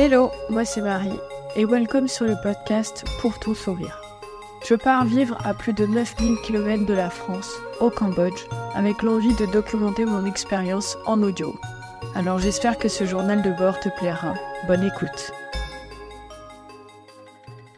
Hello, moi c'est Marie et welcome sur le podcast Pour ton sourire. Je pars vivre à plus de 9000 km de la France, au Cambodge, avec l'envie de documenter mon expérience en audio. Alors j'espère que ce journal de bord te plaira. Bonne écoute.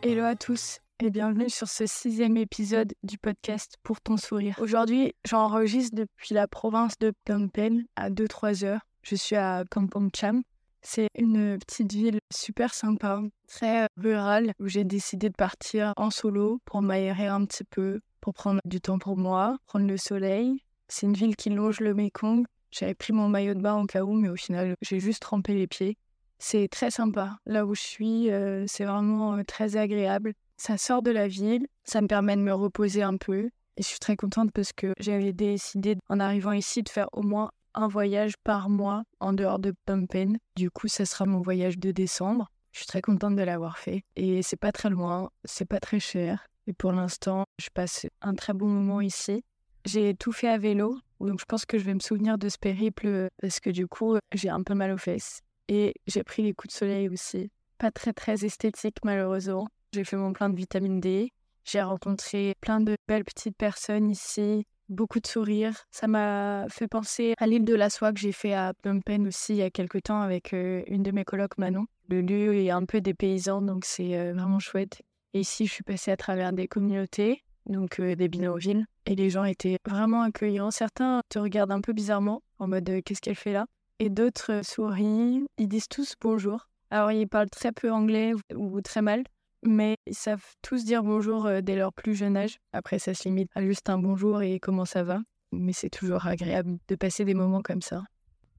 Hello à tous et bienvenue sur ce sixième épisode du podcast Pour ton sourire. Aujourd'hui, j'enregistre depuis la province de Phnom Penh à 2-3 heures. Je suis à Kampong Cham, c'est une petite ville super sympa, très rurale, où j'ai décidé de partir en solo pour m'aérer un petit peu, pour prendre du temps pour moi, prendre le soleil. C'est une ville qui longe le Mekong. J'avais pris mon maillot de bain au cas où, mais au final, j'ai juste trempé les pieds. C'est très sympa. Là où je suis, c'est vraiment très agréable. Ça sort de la ville, ça me permet de me reposer un peu. Et je suis très contente parce que j'avais décidé, en arrivant ici, de faire au moins un voyage par mois en dehors de Phnom. Du coup, ce sera mon voyage de décembre. Je suis très contente de l'avoir fait. Et c'est pas très loin, c'est pas très cher. Et pour l'instant, je passe un très bon moment ici. J'ai tout fait à vélo, donc je pense que je vais me souvenir de ce périple parce que du coup, j'ai un peu mal aux fesses. Et j'ai pris les coups de soleil aussi. Pas très très esthétique malheureusement. J'ai fait mon plein de vitamine D. J'ai rencontré plein de belles petites personnes ici beaucoup de sourires. Ça m'a fait penser à l'île de la soie que j'ai fait à Phnom Penh aussi il y a quelques temps avec une de mes colocs Manon. Le lieu est un peu des paysans, donc c'est vraiment chouette. Et ici, je suis passée à travers des communautés, donc des binauville, et les gens étaient vraiment accueillants. Certains te regardent un peu bizarrement, en mode qu'est-ce qu'elle fait là? Et d'autres sourient, ils disent tous bonjour. Alors, ils parlent très peu anglais ou très mal, mais ils savent tous dire bonjour euh, dès leur plus jeune âge. Après, ça se limite à juste un bonjour et comment ça va. Mais c'est toujours agréable de passer des moments comme ça.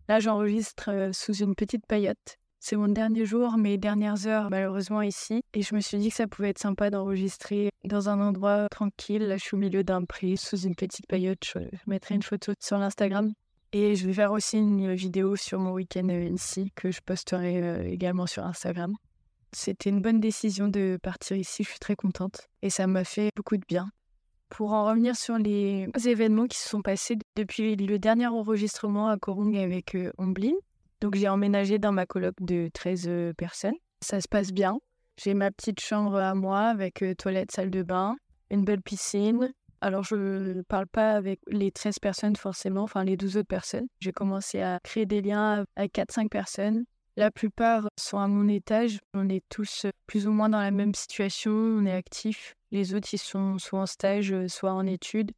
Là, j'enregistre euh, sous une petite paillote. C'est mon dernier jour, mes dernières heures malheureusement ici. Et je me suis dit que ça pouvait être sympa d'enregistrer dans un endroit tranquille. Là, je suis au milieu d'un pré, sous une petite paillote. Je mettrai une photo sur l'Instagram. Et je vais faire aussi une vidéo sur mon week-end euh, ici que je posterai également sur Instagram. C'était une bonne décision de partir ici, je suis très contente et ça m'a fait beaucoup de bien. Pour en revenir sur les événements qui se sont passés depuis le dernier enregistrement à Korong avec euh, Omblin, donc j'ai emménagé dans ma coloc de 13 euh, personnes. Ça se passe bien. J'ai ma petite chambre à moi avec euh, toilette, salle de bain, une belle piscine. Alors je ne parle pas avec les 13 personnes forcément, enfin les 12 autres personnes. J'ai commencé à créer des liens avec 4-5 personnes la plupart sont à mon étage. On est tous plus ou moins dans la même situation. On est actifs. Les autres, ils sont soit en stage, soit en études.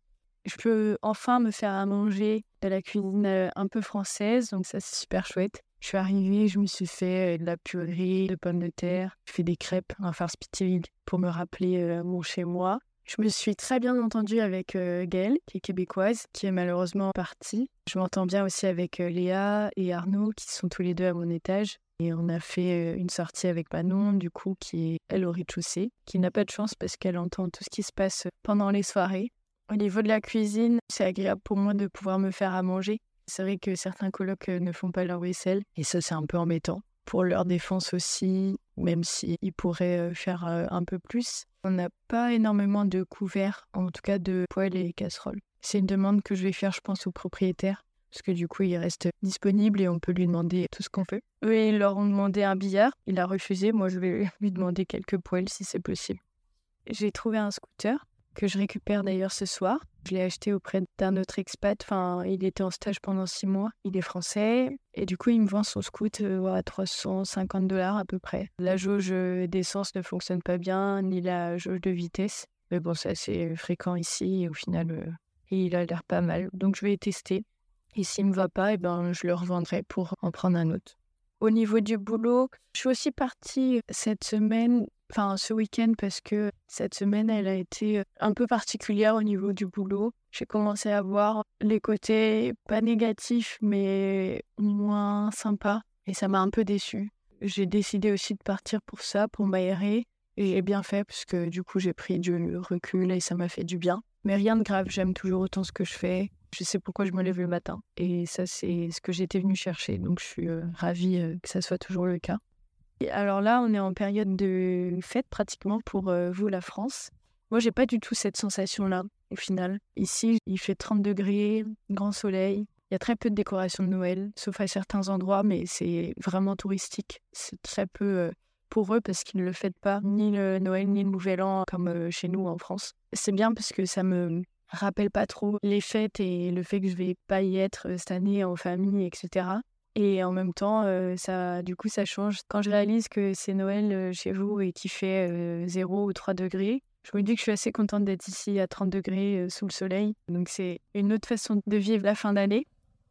Je peux enfin me faire à manger de la cuisine euh, un peu française. Donc ça, c'est super chouette. Je suis arrivée, je me suis fait euh, de la purée, de pommes de terre. Je fais des crêpes, un farce spitilide pour me rappeler euh, mon chez-moi. Je me suis très bien entendue avec euh, Gaëlle, qui est québécoise, qui est malheureusement partie. Je m'entends bien aussi avec Léa et Arnaud, qui sont tous les deux à mon étage. Et on a fait une sortie avec Manon, du coup, qui est elle au rez-de-chaussée, qui n'a pas de chance parce qu'elle entend tout ce qui se passe pendant les soirées. Au niveau de la cuisine, c'est agréable pour moi de pouvoir me faire à manger. C'est vrai que certains colocs ne font pas leur vaisselle, et ça, c'est un peu embêtant. Pour leur défense aussi, même s'ils pourraient faire un peu plus. On n'a pas énormément de couverts, en tout cas de poêles et casseroles. C'est une demande que je vais faire, je pense, au propriétaire, parce que du coup, il reste disponible et on peut lui demander tout ce qu'on veut. Eux, ils leur ont demandé un billard, il a refusé. Moi, je vais lui demander quelques poêles si c'est possible. J'ai trouvé un scooter que je récupère d'ailleurs ce soir. Je l'ai acheté auprès d'un autre expat. Enfin, il était en stage pendant six mois. Il est français. Et du coup, il me vend son scoot euh, à 350 dollars à peu près. La jauge d'essence ne fonctionne pas bien, ni la jauge de vitesse. Mais bon, c'est assez fréquent ici. Et au final, euh, il a l'air pas mal. Donc, je vais tester. Et s'il me va pas, eh ben, je le revendrai pour en prendre un autre. Au niveau du boulot, je suis aussi partie cette semaine enfin ce week-end parce que cette semaine elle a été un peu particulière au niveau du boulot. J'ai commencé à voir les côtés pas négatifs mais moins sympas et ça m'a un peu déçue. J'ai décidé aussi de partir pour ça, pour m'aérer et j'ai bien fait parce que du coup j'ai pris du recul et ça m'a fait du bien. Mais rien de grave, j'aime toujours autant ce que je fais. Je sais pourquoi je me lève le matin et ça c'est ce que j'étais venue chercher donc je suis ravie que ça soit toujours le cas. Alors là, on est en période de fête pratiquement pour euh, vous, la France. Moi, j'ai pas du tout cette sensation-là, au final. Ici, il fait 30 degrés, grand soleil, il y a très peu de décorations de Noël, sauf à certains endroits, mais c'est vraiment touristique. C'est très peu euh, pour eux parce qu'ils ne le fêtent pas, ni le Noël, ni le Nouvel An, comme euh, chez nous en France. C'est bien parce que ça me rappelle pas trop les fêtes et le fait que je vais pas y être cette année en famille, etc. Et en même temps, ça, du coup, ça change. Quand je réalise que c'est Noël chez vous et qu'il fait 0 ou 3 degrés, je me dis que je suis assez contente d'être ici à 30 degrés sous le soleil. Donc c'est une autre façon de vivre la fin d'année.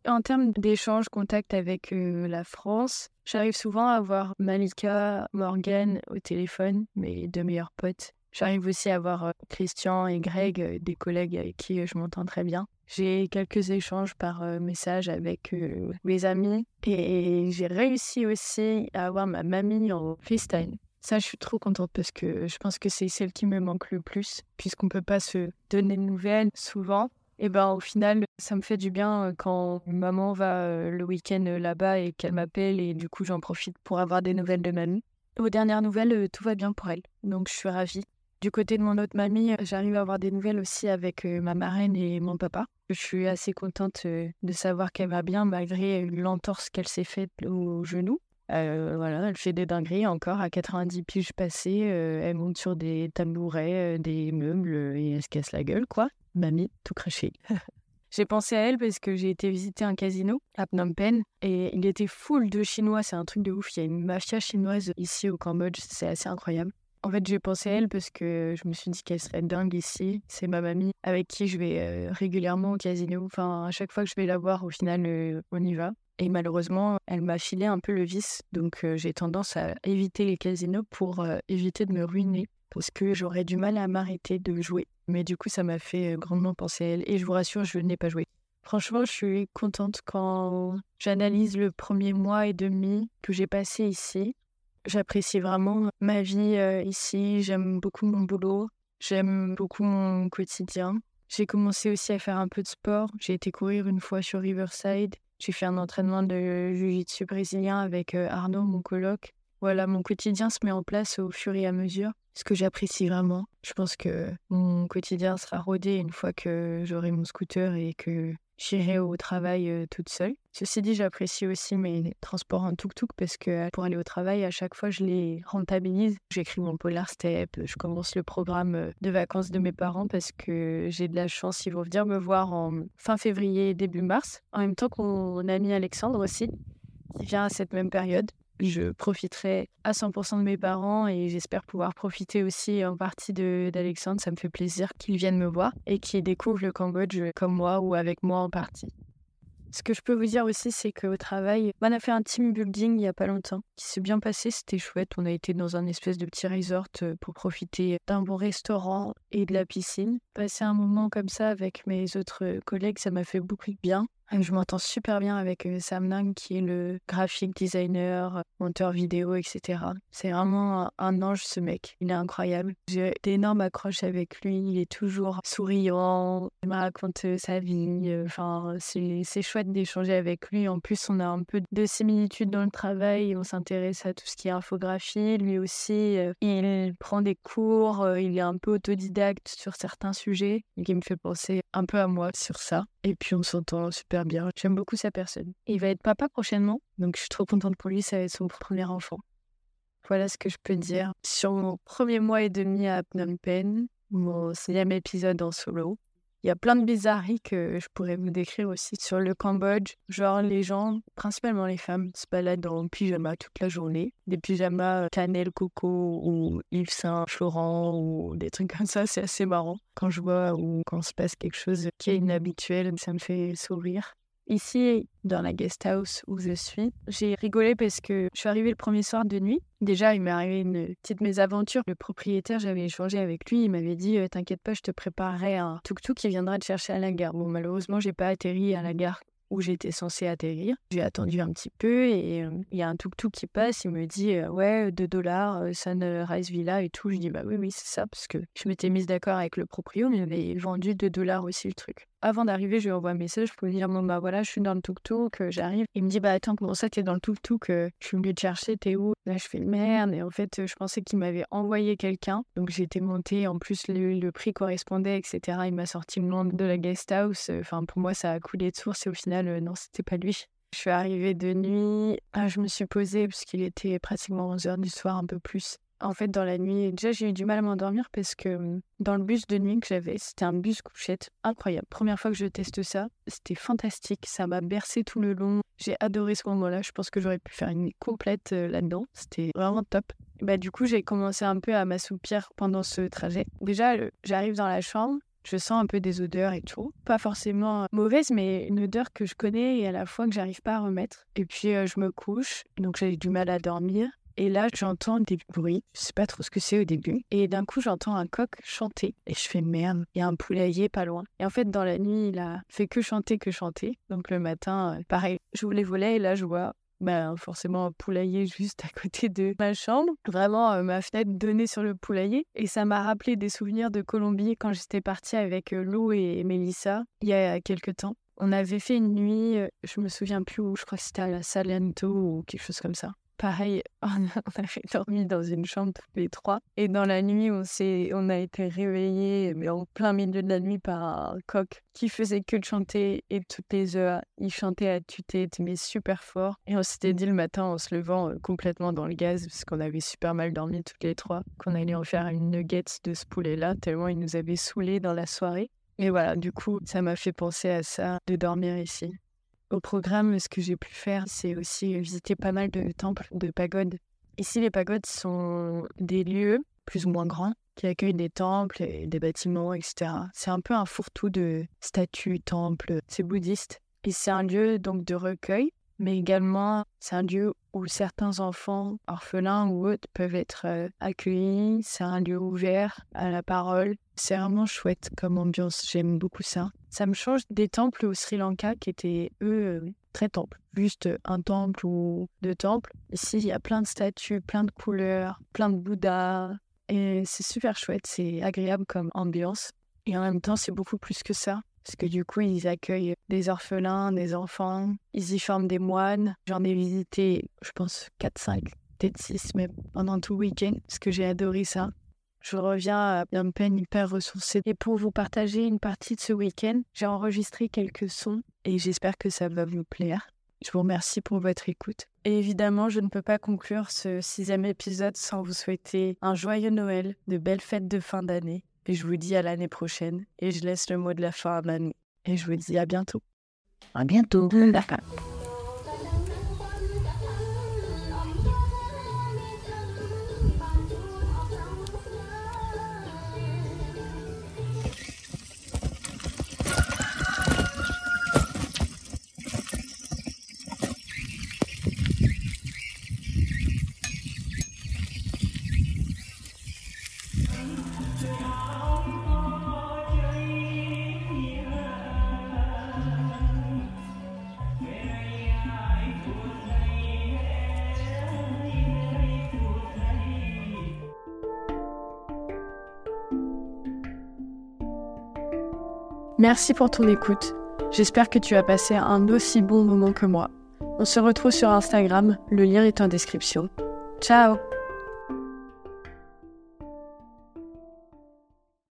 En termes d'échange, contact avec la France, j'arrive souvent à voir Malika, Morgan au téléphone, mes deux meilleurs potes. J'arrive aussi à voir Christian et Greg, des collègues avec qui je m'entends très bien. J'ai quelques échanges par message avec mes amis et j'ai réussi aussi à avoir ma mamie en FaceTime. Ça, je suis trop contente parce que je pense que c'est celle qui me manque le plus, puisqu'on ne peut pas se donner de nouvelles souvent. Et ben au final, ça me fait du bien quand maman va le week-end là-bas et qu'elle m'appelle et du coup j'en profite pour avoir des nouvelles de mamie. Aux dernières nouvelles, tout va bien pour elle, donc je suis ravie. Du côté de mon autre mamie, j'arrive à avoir des nouvelles aussi avec ma marraine et mon papa. Je suis assez contente de savoir qu'elle va bien malgré l'entorse qu'elle s'est faite au genou. voilà, elle fait des dingueries encore à 90 piges passées. elle monte sur des tabourets, des meubles et elle se casse la gueule, quoi. Mamie, tout craché. J'ai pensé à elle parce que j'ai été visiter un casino à Phnom Penh et il était full de Chinois. C'est un truc de ouf. Il y a une mafia chinoise ici au Cambodge. C'est assez incroyable. En fait, j'ai pensé à elle parce que je me suis dit qu'elle serait dingue ici. C'est ma mamie avec qui je vais euh, régulièrement au casino. Enfin, à chaque fois que je vais la voir, au final, euh, on y va. Et malheureusement, elle m'a filé un peu le vice. Donc, euh, j'ai tendance à éviter les casinos pour éviter de me ruiner. Parce que j'aurais du mal à m'arrêter de jouer. Mais du coup, ça m'a fait grandement penser à elle. Et je vous rassure, je n'ai pas joué. Franchement, je suis contente quand j'analyse le premier mois et demi que j'ai passé ici. J'apprécie vraiment ma vie ici, j'aime beaucoup mon boulot, j'aime beaucoup mon quotidien. J'ai commencé aussi à faire un peu de sport. J'ai été courir une fois sur Riverside. J'ai fait un entraînement de jiu-jitsu brésilien avec Arnaud, mon coloc. Voilà, mon quotidien se met en place au fur et à mesure, ce que j'apprécie vraiment. Je pense que mon quotidien sera rodé une fois que j'aurai mon scooter et que j'irai au travail toute seule. Ceci dit, j'apprécie aussi mes transports en tuk-tuk parce que pour aller au travail, à chaque fois, je les rentabilise. J'écris mon Polar Step, je commence le programme de vacances de mes parents parce que j'ai de la chance, ils vont venir me voir en fin février, début mars. En même temps qu'on a mis Alexandre aussi, qui vient à cette même période je profiterai à 100% de mes parents et j'espère pouvoir profiter aussi en partie d'Alexandre. Ça me fait plaisir qu'il vienne me voir et qu'il découvre le Cambodge comme moi ou avec moi en partie. Ce que je peux vous dire aussi, c'est qu'au travail, on a fait un team building il n'y a pas longtemps, qui s'est bien passé, c'était chouette. On a été dans un espèce de petit resort euh, pour profiter d'un bon restaurant et de la piscine. Passer un moment comme ça avec mes autres collègues, ça m'a fait beaucoup de bien. Je m'entends super bien avec Sam Nang, qui est le graphic designer, monteur vidéo, etc. C'est vraiment un ange, ce mec. Il est incroyable. J'ai d'énormes accroches avec lui. Il est toujours souriant. Il me raconte sa vie. Enfin, c'est chouette d'échanger avec lui. En plus, on a un peu de similitudes dans le travail. On s'intéresse à tout ce qui est infographie. Lui aussi, il prend des cours. Il est un peu autodidacte sur certains sujets. Et qui me fait penser un peu à moi sur ça. Et puis on s'entend super bien. J'aime beaucoup sa personne. Il va être papa prochainement, donc je suis trop contente pour lui, ça va être son premier enfant. Voilà ce que je peux dire sur mon premier mois et demi à Phnom Penh, mon sixième épisode en solo. Il y a plein de bizarreries que je pourrais vous décrire aussi sur le Cambodge. Genre, les gens, principalement les femmes, se baladent en pyjama toute la journée. Des pyjamas cannelle coco ou Yves Saint Florent ou des trucs comme ça. C'est assez marrant. Quand je vois ou quand se passe quelque chose qui est inhabituel, ça me fait sourire. Ici, dans la guest house où je suis, j'ai rigolé parce que je suis arrivée le premier soir de nuit. Déjà, il m'est arrivé une petite mésaventure. Le propriétaire, j'avais échangé avec lui. Il m'avait dit euh, T'inquiète pas, je te préparerai un tuk-tuk qui viendra te chercher à la gare. Bon, malheureusement, j'ai pas atterri à la gare où j'étais censée atterrir. J'ai attendu un petit peu et euh, il y a un tuk-tuk qui passe. Il me dit euh, Ouais, 2 dollars, Sunrise Villa et tout. Je dis Bah oui, oui, c'est ça, parce que je m'étais mise d'accord avec le proprio, mais il avait vendu 2 dollars aussi le truc. Avant d'arriver, je lui envoie un message pour lui dire Bon, bah voilà, je suis dans le tuk-tuk, euh, j'arrive. Il me dit Bah attends, comment ça, t'es dans le tuk-tuk Je suis venu te chercher, t'es où? Là, je fais merde. Et en fait, je pensais qu'il m'avait envoyé quelqu'un. Donc, j'étais montée. En plus, le, prix correspondait, etc. Il m'a sorti le nom de la guest house. Enfin, pour moi, ça a coulé de source. Et au final, non, c'était pas lui. Je suis arrivée de nuit. Ah, je me suis posée parce qu'il était pratiquement 11h du soir, un peu plus. En fait, dans la nuit, déjà, j'ai eu du mal à m'endormir parce que mmh, dans le bus de nuit que j'avais, c'était un bus couchette incroyable. Première fois que je teste ça, c'était fantastique. Ça m'a bercé tout le long. J'ai adoré ce moment-là. Je pense que j'aurais pu faire une nuit complète là-dedans. C'était vraiment top. Bah, du coup, j'ai commencé un peu à m'assoupir pendant ce trajet. Déjà, j'arrive dans la chambre. Je sens un peu des odeurs et tout. Pas forcément mauvaise, mais une odeur que je connais et à la fois que j'arrive pas à remettre. Et puis je me couche, donc j'ai du mal à dormir. Et là, j'entends des bruits. Je sais pas trop ce que c'est au début. Et d'un coup, j'entends un coq chanter. Et je fais merde, il y a un poulailler pas loin. Et en fait, dans la nuit, il a fait que chanter, que chanter. Donc le matin, euh, pareil, je les volets et là, je vois ben, forcément un poulailler juste à côté de ma chambre. Vraiment, euh, ma fenêtre donnée sur le poulailler. Et ça m'a rappelé des souvenirs de Colombie quand j'étais partie avec euh, Lou et Mélissa il y a quelques temps. On avait fait une nuit, je me souviens plus où, je crois que c'était à la Salento ou quelque chose comme ça pareil, on, avait dormi dans une chambre tous les trois. Et dans la nuit, on, on a été réveillés, mais en plein milieu de la nuit, par un coq qui faisait que de chanter. Et toutes les heures, il chantait à tue-tête, mais super fort. Et on s'était dit le matin, en se levant euh, complètement dans le gaz, parce qu'on avait super mal dormi toutes les trois, qu'on allait en faire une nugget de ce poulet-là, tellement il nous avait saoulés dans la soirée. Et voilà, du coup, ça m'a fait penser à ça, de dormir ici. Au programme, ce que j'ai pu faire, c'est aussi visiter pas mal de temples, de pagodes. Ici, les pagodes sont des lieux plus ou moins grands qui accueillent des temples et des bâtiments, etc. C'est un peu un fourre-tout de statues, temples. C'est bouddhiste. Et c'est un lieu donc de recueil mais également c'est un lieu où certains enfants orphelins ou autres peuvent être euh, accueillis. C'est un lieu ouvert à la parole. C'est vraiment chouette comme ambiance, j'aime beaucoup ça. Ça me change des temples au Sri Lanka qui étaient, eux, euh, très temples. Juste un temple ou deux temples. Ici, il y a plein de statues, plein de couleurs, plein de Bouddhas. Et c'est super chouette, c'est agréable comme ambiance. Et en même temps, c'est beaucoup plus que ça. Parce que du coup, ils accueillent des orphelins, des enfants, ils y forment des moines. J'en ai visité, je pense, 4, 5, peut-être 6 même, pendant tout le week-end, parce que j'ai adoré ça. Je reviens à peine hyper ressourcée. Et pour vous partager une partie de ce week-end, j'ai enregistré quelques sons et j'espère que ça va vous plaire. Je vous remercie pour votre écoute. Et évidemment, je ne peux pas conclure ce sixième épisode sans vous souhaiter un joyeux Noël, de belles fêtes de fin d'année et je vous dis à l'année prochaine. Et je laisse le mot de la fin à Manu. Et je vous dis à bientôt. À bientôt. Merci pour ton écoute. J'espère que tu as passé un aussi bon moment que moi. On se retrouve sur Instagram, le lien est en description. Ciao